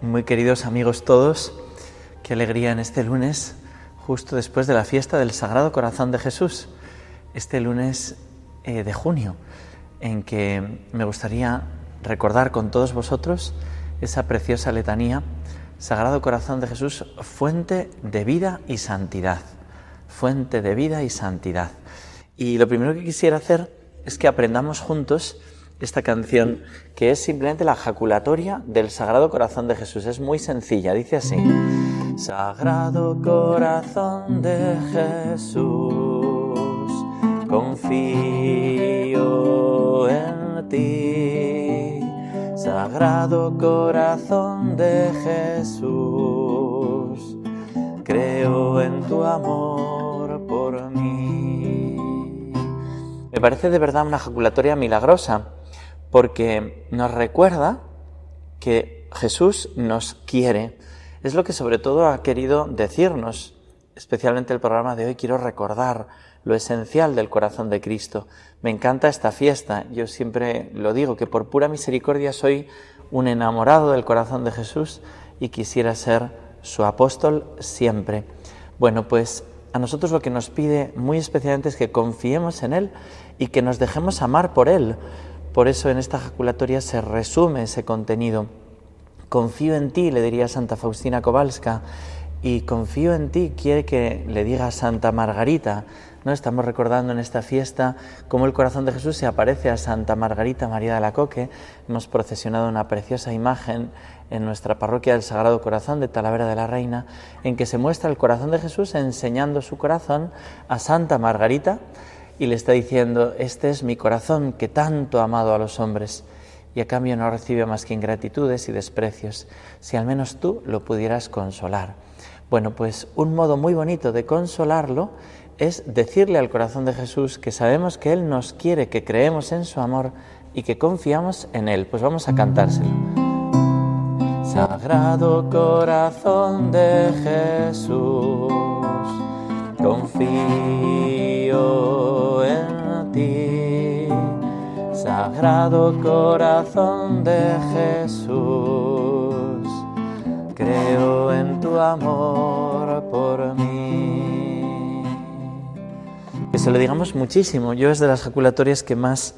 muy queridos amigos todos, qué alegría en este lunes, justo después de la fiesta del Sagrado Corazón de Jesús, este lunes eh, de junio, en que me gustaría recordar con todos vosotros esa preciosa letanía, Sagrado Corazón de Jesús, fuente de vida y santidad, fuente de vida y santidad. Y lo primero que quisiera hacer es que aprendamos juntos esta canción que es simplemente la jaculatoria del Sagrado Corazón de Jesús. Es muy sencilla, dice así. Sagrado Corazón de Jesús, confío en ti. Sagrado Corazón de Jesús, creo en tu amor por mí. Me parece de verdad una jaculatoria milagrosa porque nos recuerda que Jesús nos quiere. Es lo que sobre todo ha querido decirnos, especialmente el programa de hoy. Quiero recordar lo esencial del corazón de Cristo. Me encanta esta fiesta. Yo siempre lo digo, que por pura misericordia soy un enamorado del corazón de Jesús y quisiera ser su apóstol siempre. Bueno, pues a nosotros lo que nos pide muy especialmente es que confiemos en Él y que nos dejemos amar por Él. Por eso en esta jaculatoria se resume ese contenido. Confío en ti, le diría Santa Faustina Kowalska, y confío en ti quiere que le diga Santa Margarita. ¿no? Estamos recordando en esta fiesta cómo el corazón de Jesús se aparece a Santa Margarita María de la Coque. Hemos procesionado una preciosa imagen en nuestra parroquia del Sagrado Corazón de Talavera de la Reina, en que se muestra el corazón de Jesús enseñando su corazón a Santa Margarita y le está diciendo, este es mi corazón que tanto ha amado a los hombres y a cambio no recibe más que ingratitudes y desprecios, si al menos tú lo pudieras consolar. Bueno, pues un modo muy bonito de consolarlo es decirle al corazón de Jesús que sabemos que Él nos quiere, que creemos en su amor y que confiamos en Él. Pues vamos a cantárselo. Sagrado corazón de Jesús, confío Sagrado corazón de Jesús, creo en tu amor por mí. Que se lo digamos muchísimo. Yo es de las jaculatorias que más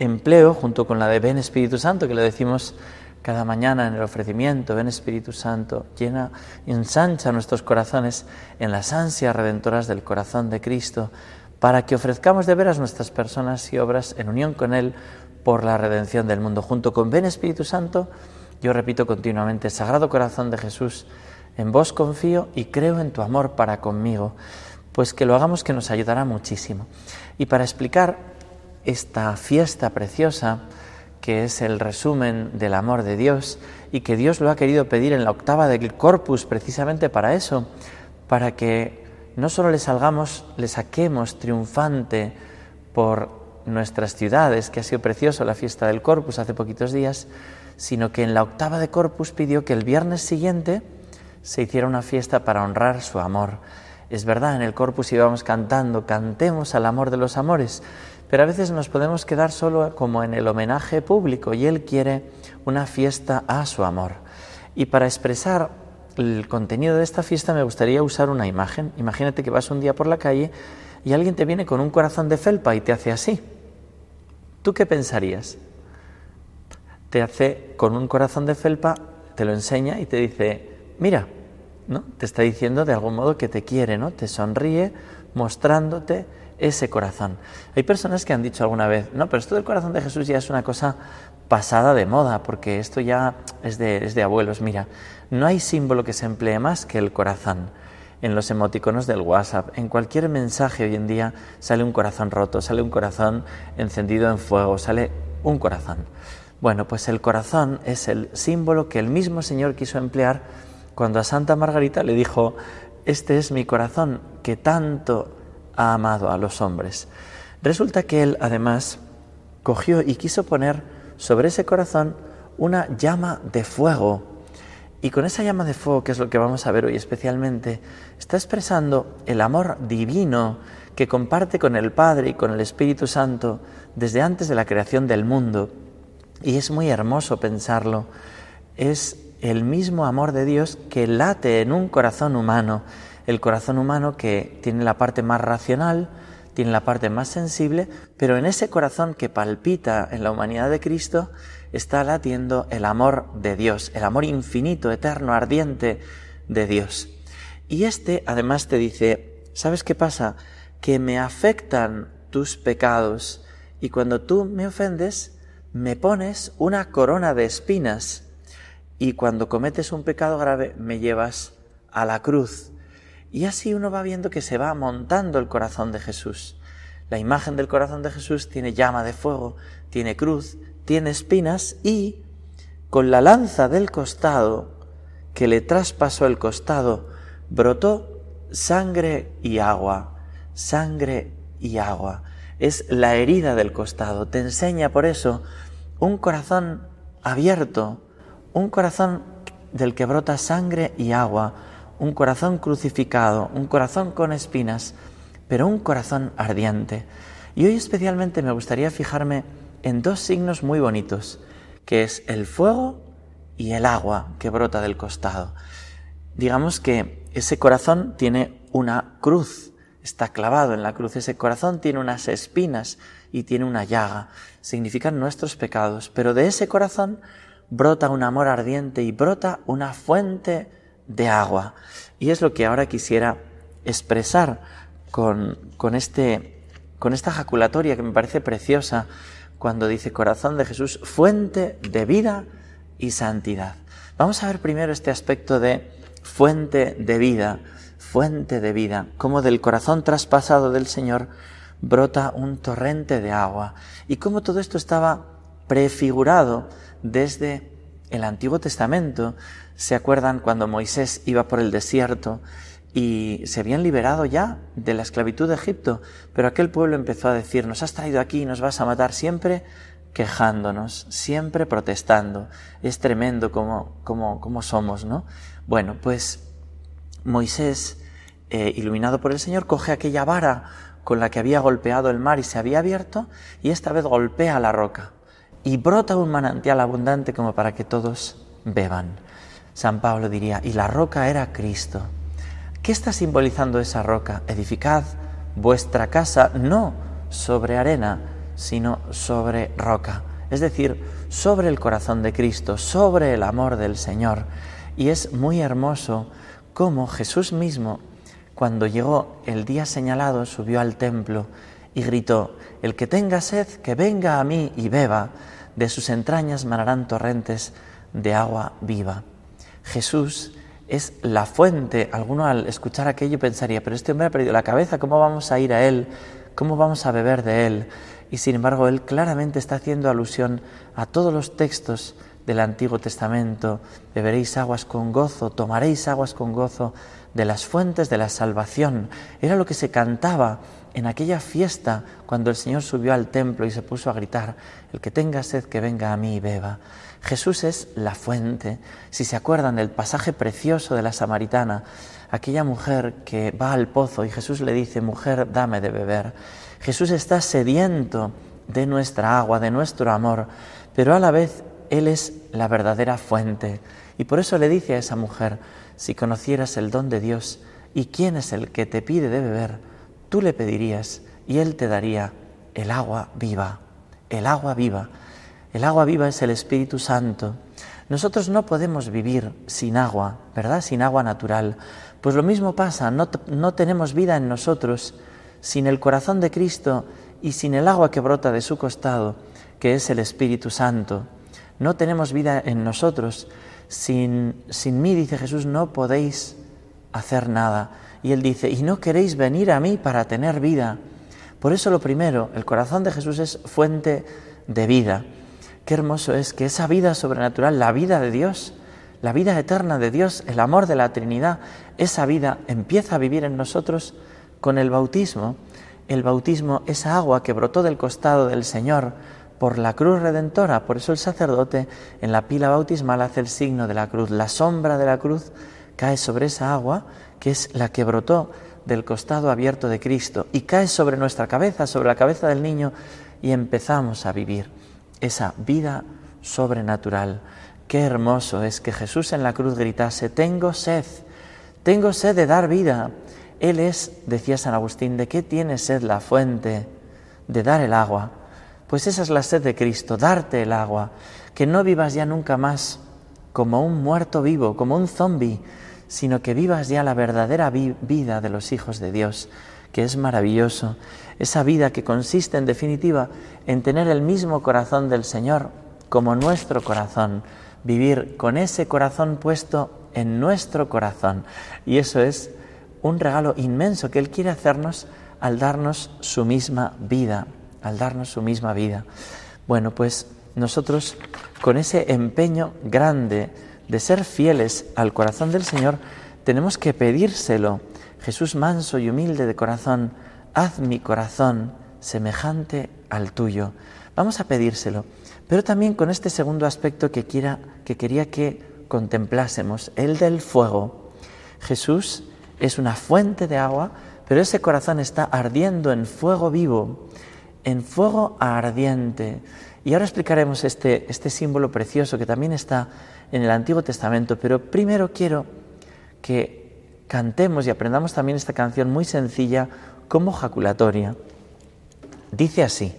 empleo, junto con la de Ven Espíritu Santo, que le decimos cada mañana en el ofrecimiento, ven Espíritu Santo, llena y ensancha nuestros corazones en las ansias redentoras del corazón de Cristo, para que ofrezcamos de veras nuestras personas y obras en unión con Él por la redención del mundo. Junto con ven Espíritu Santo, yo repito continuamente, Sagrado Corazón de Jesús, en vos confío y creo en tu amor para conmigo, pues que lo hagamos que nos ayudará muchísimo. Y para explicar esta fiesta preciosa, que es el resumen del amor de Dios y que Dios lo ha querido pedir en la octava del corpus precisamente para eso, para que no solo le salgamos, le saquemos triunfante por nuestras ciudades, que ha sido precioso la fiesta del corpus hace poquitos días, sino que en la octava de corpus pidió que el viernes siguiente se hiciera una fiesta para honrar su amor. Es verdad, en el corpus íbamos cantando, cantemos al amor de los amores, pero a veces nos podemos quedar solo como en el homenaje público y Él quiere una fiesta a su amor. Y para expresar el contenido de esta fiesta me gustaría usar una imagen. Imagínate que vas un día por la calle y alguien te viene con un corazón de felpa y te hace así. ¿Tú qué pensarías? Te hace con un corazón de felpa, te lo enseña y te dice, mira, ¿no? Te está diciendo de algún modo que te quiere, ¿no? Te sonríe mostrándote ese corazón. Hay personas que han dicho alguna vez, no, pero esto del corazón de Jesús ya es una cosa pasada de moda, porque esto ya es de, es de abuelos. Mira, no hay símbolo que se emplee más que el corazón. En los emoticonos del WhatsApp, en cualquier mensaje hoy en día sale un corazón roto, sale un corazón encendido en fuego, sale un corazón. Bueno, pues el corazón es el símbolo que el mismo Señor quiso emplear cuando a Santa Margarita le dijo, este es mi corazón que tanto ha amado a los hombres. Resulta que él además cogió y quiso poner sobre ese corazón una llama de fuego. Y con esa llama de fuego, que es lo que vamos a ver hoy especialmente, está expresando el amor divino que comparte con el Padre y con el Espíritu Santo desde antes de la creación del mundo. Y es muy hermoso pensarlo. Es el mismo amor de Dios que late en un corazón humano, el corazón humano que tiene la parte más racional, tiene la parte más sensible, pero en ese corazón que palpita en la humanidad de Cristo está latiendo el amor de Dios, el amor infinito, eterno, ardiente de Dios. Y este además te dice, ¿sabes qué pasa? Que me afectan tus pecados y cuando tú me ofendes, me pones una corona de espinas y cuando cometes un pecado grave me llevas a la cruz. Y así uno va viendo que se va montando el corazón de Jesús. La imagen del corazón de Jesús tiene llama de fuego, tiene cruz, tiene espinas y con la lanza del costado que le traspasó el costado brotó sangre y agua, sangre y agua. Es la herida del costado. Te enseña por eso un corazón abierto, un corazón del que brota sangre y agua, un corazón crucificado, un corazón con espinas, pero un corazón ardiente. Y hoy especialmente me gustaría fijarme en dos signos muy bonitos, que es el fuego y el agua que brota del costado. Digamos que ese corazón tiene una cruz, está clavado en la cruz, ese corazón tiene unas espinas y tiene una llaga, significan nuestros pecados, pero de ese corazón brota un amor ardiente y brota una fuente de agua. Y es lo que ahora quisiera expresar con, con, este, con esta jaculatoria que me parece preciosa cuando dice corazón de Jesús, fuente de vida y santidad. Vamos a ver primero este aspecto de fuente de vida, fuente de vida, como del corazón traspasado del Señor brota un torrente de agua y cómo todo esto estaba prefigurado desde el Antiguo Testamento. ¿Se acuerdan cuando Moisés iba por el desierto y se habían liberado ya de la esclavitud de Egipto? Pero aquel pueblo empezó a decir, nos has traído aquí y nos vas a matar siempre quejándonos, siempre protestando. Es tremendo como, somos, ¿no? Bueno, pues Moisés, eh, iluminado por el Señor, coge aquella vara con la que había golpeado el mar y se había abierto, y esta vez golpea la roca y brota un manantial abundante como para que todos beban. San Pablo diría, y la roca era Cristo. ¿Qué está simbolizando esa roca? Edificad vuestra casa no sobre arena, sino sobre roca, es decir, sobre el corazón de Cristo, sobre el amor del Señor. Y es muy hermoso cómo Jesús mismo, cuando llegó el día señalado, subió al templo y gritó, el que tenga sed, que venga a mí y beba de sus entrañas manarán torrentes de agua viva. Jesús es la fuente. Alguno al escuchar aquello pensaría, pero este hombre ha perdido la cabeza, ¿cómo vamos a ir a Él? ¿Cómo vamos a beber de Él? Y sin embargo, Él claramente está haciendo alusión a todos los textos del Antiguo Testamento. Beberéis aguas con gozo, tomaréis aguas con gozo de las fuentes de la salvación. Era lo que se cantaba en aquella fiesta cuando el Señor subió al templo y se puso a gritar, el que tenga sed que venga a mí y beba. Jesús es la fuente. Si se acuerdan del pasaje precioso de la samaritana, aquella mujer que va al pozo y Jesús le dice, mujer, dame de beber. Jesús está sediento de nuestra agua, de nuestro amor, pero a la vez Él es la verdadera fuente. Y por eso le dice a esa mujer, si conocieras el don de Dios y quién es el que te pide de beber, tú le pedirías y Él te daría el agua viva, el agua viva. El agua viva es el Espíritu Santo. Nosotros no podemos vivir sin agua, ¿verdad? Sin agua natural. Pues lo mismo pasa, no, no tenemos vida en nosotros sin el corazón de Cristo y sin el agua que brota de su costado, que es el Espíritu Santo. No tenemos vida en nosotros. Sin, sin mí, dice Jesús, no podéis hacer nada. Y él dice, y no queréis venir a mí para tener vida. Por eso lo primero, el corazón de Jesús es fuente de vida. Qué hermoso es que esa vida sobrenatural, la vida de Dios, la vida eterna de Dios, el amor de la Trinidad, esa vida empieza a vivir en nosotros con el bautismo. El bautismo, esa agua que brotó del costado del Señor por la cruz redentora. Por eso el sacerdote en la pila bautismal hace el signo de la cruz. La sombra de la cruz cae sobre esa agua que es la que brotó del costado abierto de Cristo y cae sobre nuestra cabeza, sobre la cabeza del niño y empezamos a vivir esa vida sobrenatural. Qué hermoso es que Jesús en la cruz gritase, tengo sed, tengo sed de dar vida. Él es, decía San Agustín, ¿de qué tiene sed la fuente? De dar el agua. Pues esa es la sed de Cristo, darte el agua, que no vivas ya nunca más como un muerto vivo, como un zombi, sino que vivas ya la verdadera vida de los hijos de Dios, que es maravilloso, esa vida que consiste en definitiva en tener el mismo corazón del Señor como nuestro corazón, vivir con ese corazón puesto en nuestro corazón. Y eso es un regalo inmenso que Él quiere hacernos al darnos su misma vida, al darnos su misma vida. Bueno, pues nosotros con ese empeño grande de ser fieles al corazón del Señor, tenemos que pedírselo. Jesús manso y humilde de corazón, haz mi corazón semejante al tuyo. Vamos a pedírselo, pero también con este segundo aspecto que, quiera, que quería que contemplásemos, el del fuego. Jesús es una fuente de agua, pero ese corazón está ardiendo en fuego vivo, en fuego ardiente. Y ahora explicaremos este, este símbolo precioso que también está en el Antiguo Testamento, pero primero quiero que cantemos y aprendamos también esta canción muy sencilla como jaculatoria. Dice así,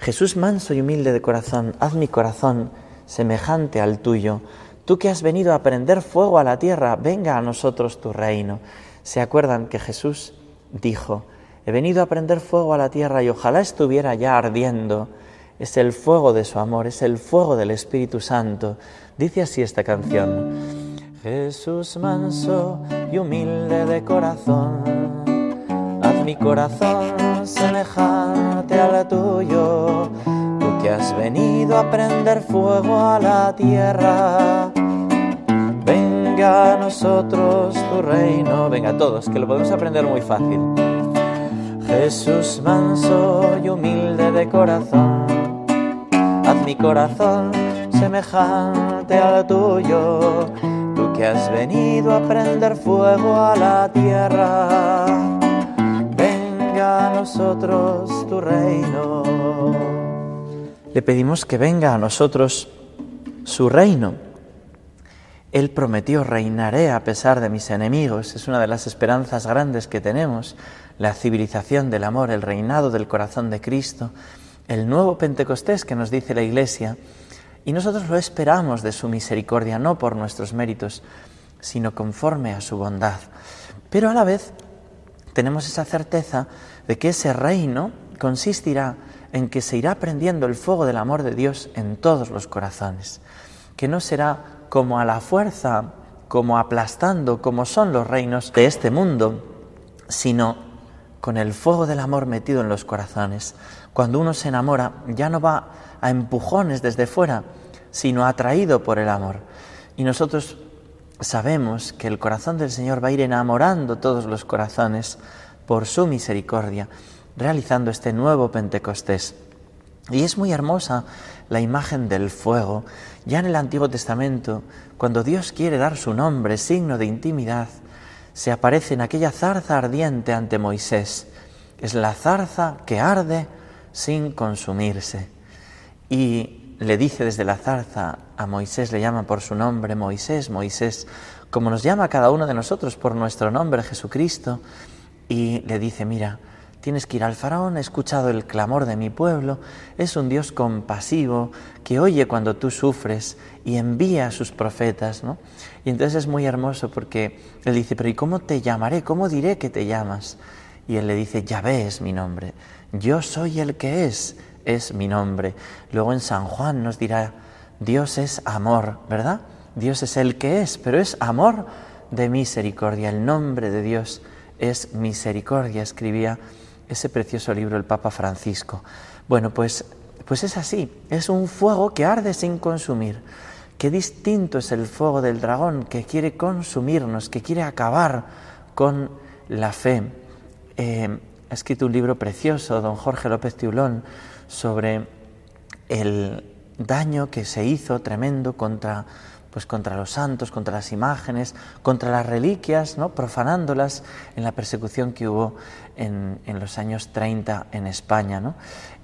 Jesús manso y humilde de corazón, haz mi corazón semejante al tuyo. Tú que has venido a prender fuego a la tierra, venga a nosotros tu reino. ¿Se acuerdan que Jesús dijo, he venido a prender fuego a la tierra y ojalá estuviera ya ardiendo? Es el fuego de su amor, es el fuego del Espíritu Santo. Dice así esta canción. Jesús manso y humilde de corazón, haz mi corazón semejante al tuyo, tú que has venido a prender fuego a la tierra. Venga a nosotros tu reino, venga a todos, que lo podemos aprender muy fácil. Jesús manso y humilde de corazón, haz mi corazón semejante al tuyo, tú que has venido a prender fuego a la tierra. Venga a nosotros tu reino. Le pedimos que venga a nosotros su reino. Él prometió reinaré a pesar de mis enemigos. Es una de las esperanzas grandes que tenemos, la civilización del amor, el reinado del corazón de Cristo, el nuevo Pentecostés que nos dice la Iglesia y nosotros lo esperamos de su misericordia, no por nuestros méritos, sino conforme a su bondad. Pero a la vez tenemos esa certeza de que ese reino consistirá en que se irá prendiendo el fuego del amor de Dios en todos los corazones, que no será como a la fuerza, como aplastando, como son los reinos de este mundo, sino con el fuego del amor metido en los corazones. Cuando uno se enamora, ya no va a empujones desde fuera, sino atraído por el amor. Y nosotros sabemos que el corazón del Señor va a ir enamorando todos los corazones por su misericordia, realizando este nuevo Pentecostés. Y es muy hermosa la imagen del fuego. Ya en el Antiguo Testamento, cuando Dios quiere dar su nombre, signo de intimidad, se aparece en aquella zarza ardiente ante Moisés. Es la zarza que arde sin consumirse. Y le dice desde la zarza a Moisés, le llama por su nombre Moisés, Moisés, como nos llama cada uno de nosotros por nuestro nombre Jesucristo, y le dice, mira, tienes que ir al faraón, he escuchado el clamor de mi pueblo, es un Dios compasivo que oye cuando tú sufres y envía a sus profetas, ¿no? Y entonces es muy hermoso porque él dice, pero ¿y cómo te llamaré? ¿Cómo diré que te llamas? Y él le dice, Yahvé es mi nombre, yo soy el que es, es mi nombre. Luego en San Juan nos dirá, Dios es amor, ¿verdad? Dios es el que es, pero es amor de misericordia. El nombre de Dios es misericordia, escribía ese precioso libro el Papa Francisco. Bueno, pues, pues es así, es un fuego que arde sin consumir, Qué distinto es el fuego del dragón que quiere consumirnos, que quiere acabar con la fe. Eh, ha escrito un libro precioso, don Jorge López Tiulón, sobre el daño que se hizo tremendo contra pues contra los santos, contra las imágenes, contra las reliquias, ¿no? profanándolas en la persecución que hubo en, los años 30 en España. ¿no?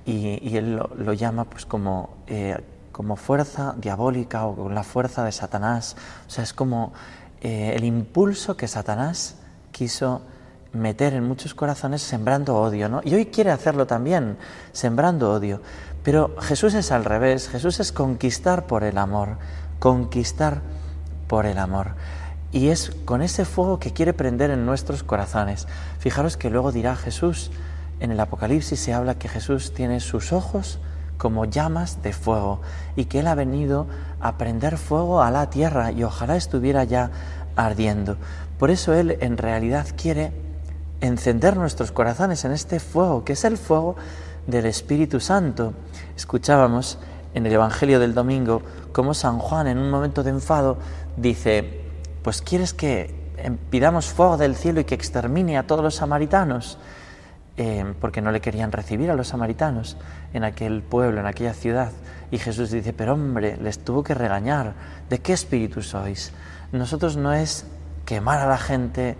Y, él lo, llama pues como, eh, como fuerza diabólica o la fuerza de Satanás. O sea, es como eh, el impulso que Satanás quiso meter en muchos corazones sembrando odio, ¿no? Y hoy quiere hacerlo también, sembrando odio. Pero Jesús es al revés, Jesús es conquistar por el amor conquistar por el amor. Y es con ese fuego que quiere prender en nuestros corazones. Fijaros que luego dirá Jesús, en el Apocalipsis se habla que Jesús tiene sus ojos como llamas de fuego y que Él ha venido a prender fuego a la tierra y ojalá estuviera ya ardiendo. Por eso Él en realidad quiere encender nuestros corazones en este fuego, que es el fuego del Espíritu Santo. Escuchábamos en el Evangelio del domingo como San Juan en un momento de enfado dice, pues quieres que pidamos fuego del cielo y que extermine a todos los samaritanos, eh, porque no le querían recibir a los samaritanos en aquel pueblo, en aquella ciudad. Y Jesús dice, pero hombre, les tuvo que regañar, ¿de qué espíritu sois? Nosotros no es quemar a la gente,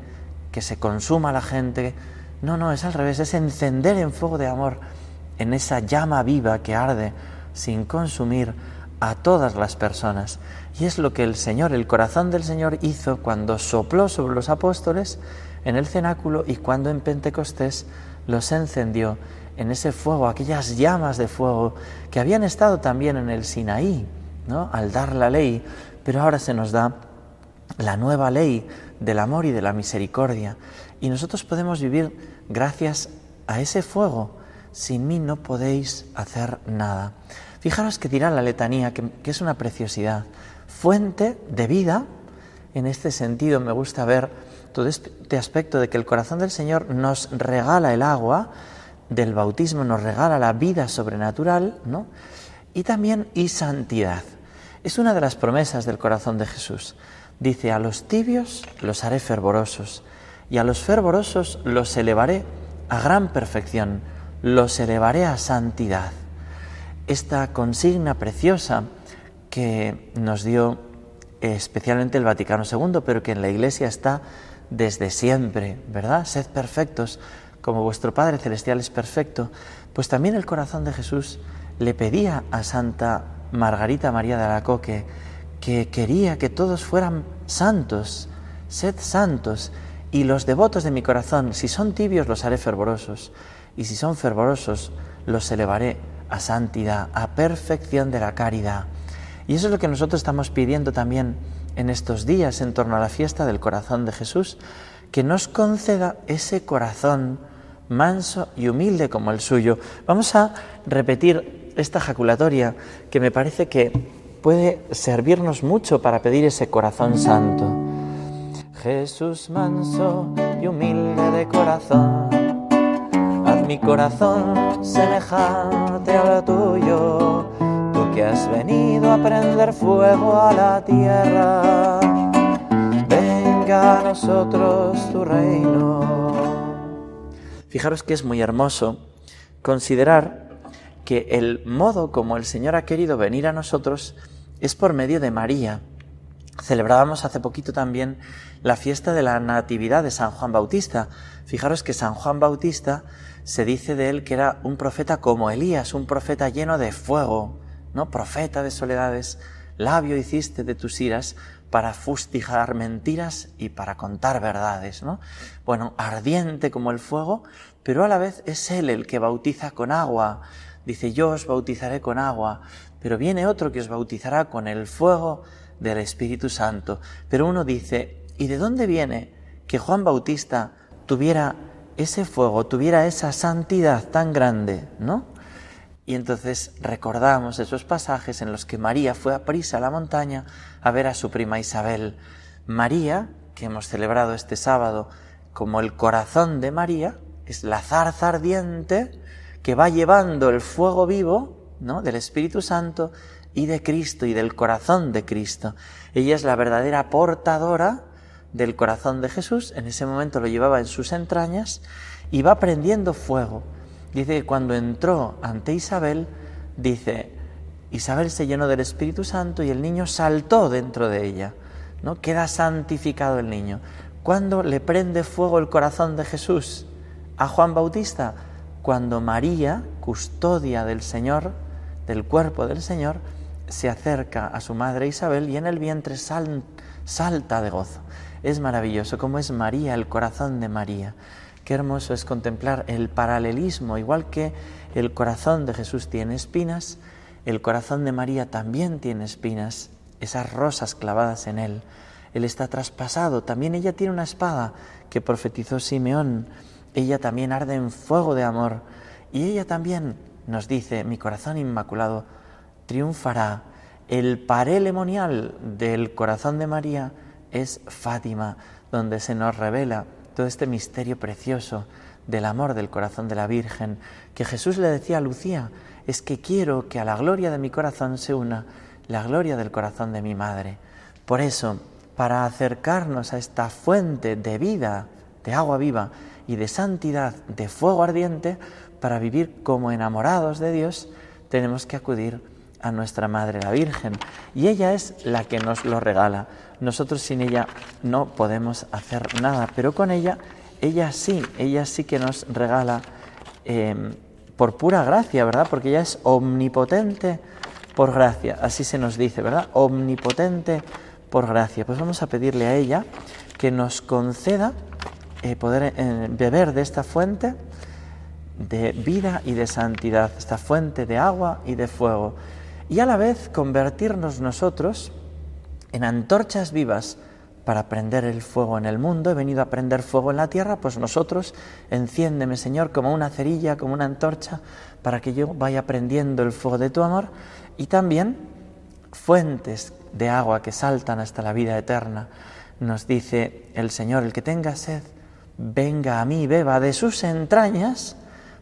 que se consuma la gente, no, no, es al revés, es encender en fuego de amor, en esa llama viva que arde sin consumir a todas las personas. Y es lo que el Señor, el corazón del Señor hizo cuando sopló sobre los apóstoles en el cenáculo y cuando en Pentecostés los encendió en ese fuego, aquellas llamas de fuego que habían estado también en el Sinaí, ¿no? al dar la ley, pero ahora se nos da la nueva ley del amor y de la misericordia. Y nosotros podemos vivir gracias a ese fuego. Sin mí no podéis hacer nada. Fijaros que dirá la letanía, que, es una preciosidad, fuente de vida. En este sentido me gusta ver todo este aspecto de que el corazón del Señor nos regala el agua del bautismo, nos regala la vida sobrenatural, ¿no? Y también y santidad. Es una de las promesas del corazón de Jesús. Dice, a los tibios los haré fervorosos y a los fervorosos los elevaré a gran perfección, los elevaré a santidad esta consigna preciosa que nos dio especialmente el Vaticano II, pero que en la Iglesia está desde siempre, ¿verdad? Sed perfectos como vuestro Padre Celestial es perfecto, pues también el corazón de Jesús le pedía a Santa Margarita María de Alacoque que quería que todos fueran santos, sed santos, y los devotos de mi corazón, si son tibios los haré fervorosos, y si son fervorosos los elevaré a santidad, a perfección de la caridad. Y eso es lo que nosotros estamos pidiendo también en estos días en torno a la fiesta del corazón de Jesús, que nos conceda ese corazón manso y humilde como el suyo. Vamos a repetir esta jaculatoria que me parece que puede servirnos mucho para pedir ese corazón santo. Jesús manso y humilde de corazón mi corazón semejante al tuyo, tú que has venido a prender fuego a la tierra, venga a nosotros tu reino. Fijaros que es muy hermoso considerar que el modo como el Señor ha querido venir a nosotros es por medio de María. Celebrábamos hace poquito también la fiesta de la Natividad de San Juan Bautista. Fijaros que San Juan Bautista se dice de él que era un profeta como Elías, un profeta lleno de fuego, ¿no? Profeta de soledades, labio hiciste de tus iras para fustigar mentiras y para contar verdades, ¿no? Bueno, ardiente como el fuego, pero a la vez es él el que bautiza con agua. Dice, yo os bautizaré con agua, pero viene otro que os bautizará con el fuego del Espíritu Santo. Pero uno dice, ¿y de dónde viene que Juan Bautista tuviera ese fuego tuviera esa santidad tan grande, ¿no? Y entonces recordamos esos pasajes en los que María fue a prisa a la montaña a ver a su prima Isabel. María, que hemos celebrado este sábado como el corazón de María, es la zarza ardiente que va llevando el fuego vivo, ¿no? del Espíritu Santo y de Cristo y del corazón de Cristo. Ella es la verdadera portadora del corazón de Jesús. En ese momento lo llevaba en sus entrañas y va prendiendo fuego. Dice que cuando entró ante Isabel, dice, Isabel se llenó del Espíritu Santo y el niño saltó dentro de ella. ¿no? Queda santificado el niño. ¿Cuándo le prende fuego el corazón de Jesús a Juan Bautista? Cuando María, custodia del Señor, del cuerpo del Señor, se acerca a su madre Isabel y en el vientre salta de gozo. Es maravilloso cómo es María, el corazón de María. Qué hermoso es contemplar el paralelismo, igual que el corazón de Jesús tiene espinas, el corazón de María también tiene espinas, esas rosas clavadas en él. Él está traspasado, también ella tiene una espada que profetizó Simeón, ella también arde en fuego de amor y ella también nos dice, mi corazón inmaculado triunfará. El parelemonial del corazón de María es Fátima, donde se nos revela todo este misterio precioso del amor del corazón de la Virgen, que Jesús le decía a Lucía, es que quiero que a la gloria de mi corazón se una la gloria del corazón de mi madre. Por eso, para acercarnos a esta fuente de vida, de agua viva y de santidad, de fuego ardiente, para vivir como enamorados de Dios, tenemos que acudir a nuestra Madre la Virgen. Y ella es la que nos lo regala. Nosotros sin ella no podemos hacer nada, pero con ella, ella sí, ella sí que nos regala em, por pura gracia, ¿verdad? Porque ella es omnipotente por gracia, así se nos dice, ¿verdad? Omnipotente por gracia. Pues vamos a pedirle a ella que nos conceda eh, poder eh, beber de esta fuente de vida y de santidad, esta fuente de agua y de fuego, y a la vez convertirnos nosotros en antorchas vivas para prender el fuego en el mundo. He venido a prender fuego en la tierra, pues nosotros, enciéndeme Señor como una cerilla, como una antorcha, para que yo vaya prendiendo el fuego de tu amor y también fuentes de agua que saltan hasta la vida eterna. Nos dice el Señor, el que tenga sed, venga a mí, beba de sus entrañas,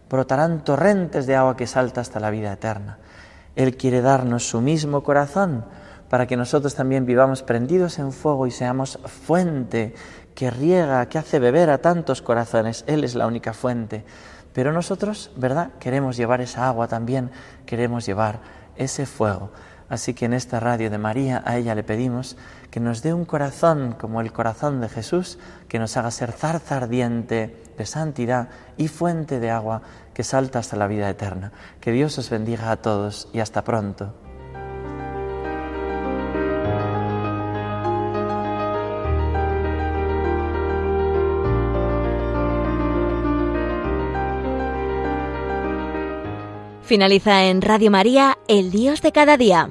brotarán torrentes de agua que salta hasta la vida eterna. Él quiere darnos su mismo corazón para que nosotros también vivamos prendidos en fuego y seamos fuente que riega, que hace beber a tantos corazones. Él es la única fuente. Pero nosotros, ¿verdad? Queremos llevar esa agua también, queremos llevar ese fuego. Así que en esta radio de María a ella le pedimos que nos dé un corazón como el corazón de Jesús, que nos haga ser zarza ardiente de santidad y fuente de agua que salta hasta la vida eterna. Que Dios os bendiga a todos y hasta pronto. Finaliza en Radio María, El Dios de cada día.